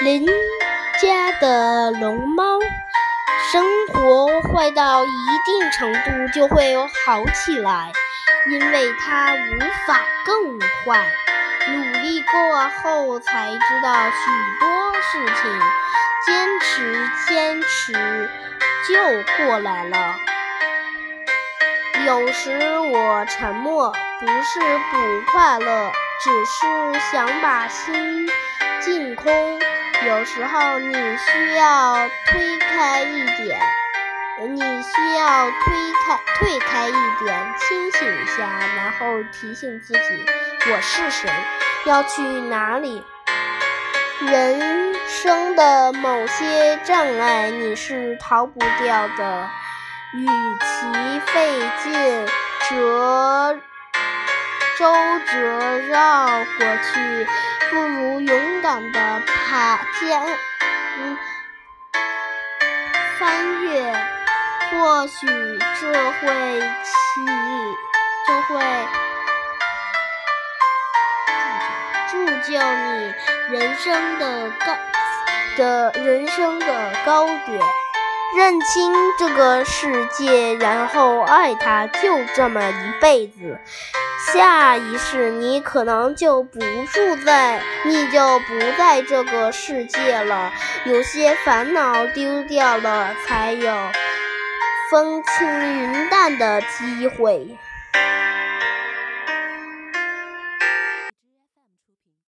邻家的龙猫，生活坏到一定程度就会好起来，因为它无法更坏。努力过后才知道许多事情，坚持坚持就过来了。有时我沉默，不是不快乐，只是想把心净空。有时候你需要推开一点，你需要推开退开一点，清醒一下，然后提醒自己我是谁，要去哪里。人生的某些障碍你是逃不掉的，与其费劲折周折绕过去。不如勇敢地爬尖，嗯，翻越，或许这会起，这会铸就你人生的高的人生的高点。认清这个世界，然后爱它，就这么一辈子。下一世你可能就不住在，你就不在这个世界了。有些烦恼丢掉了，才有风轻云淡的机会。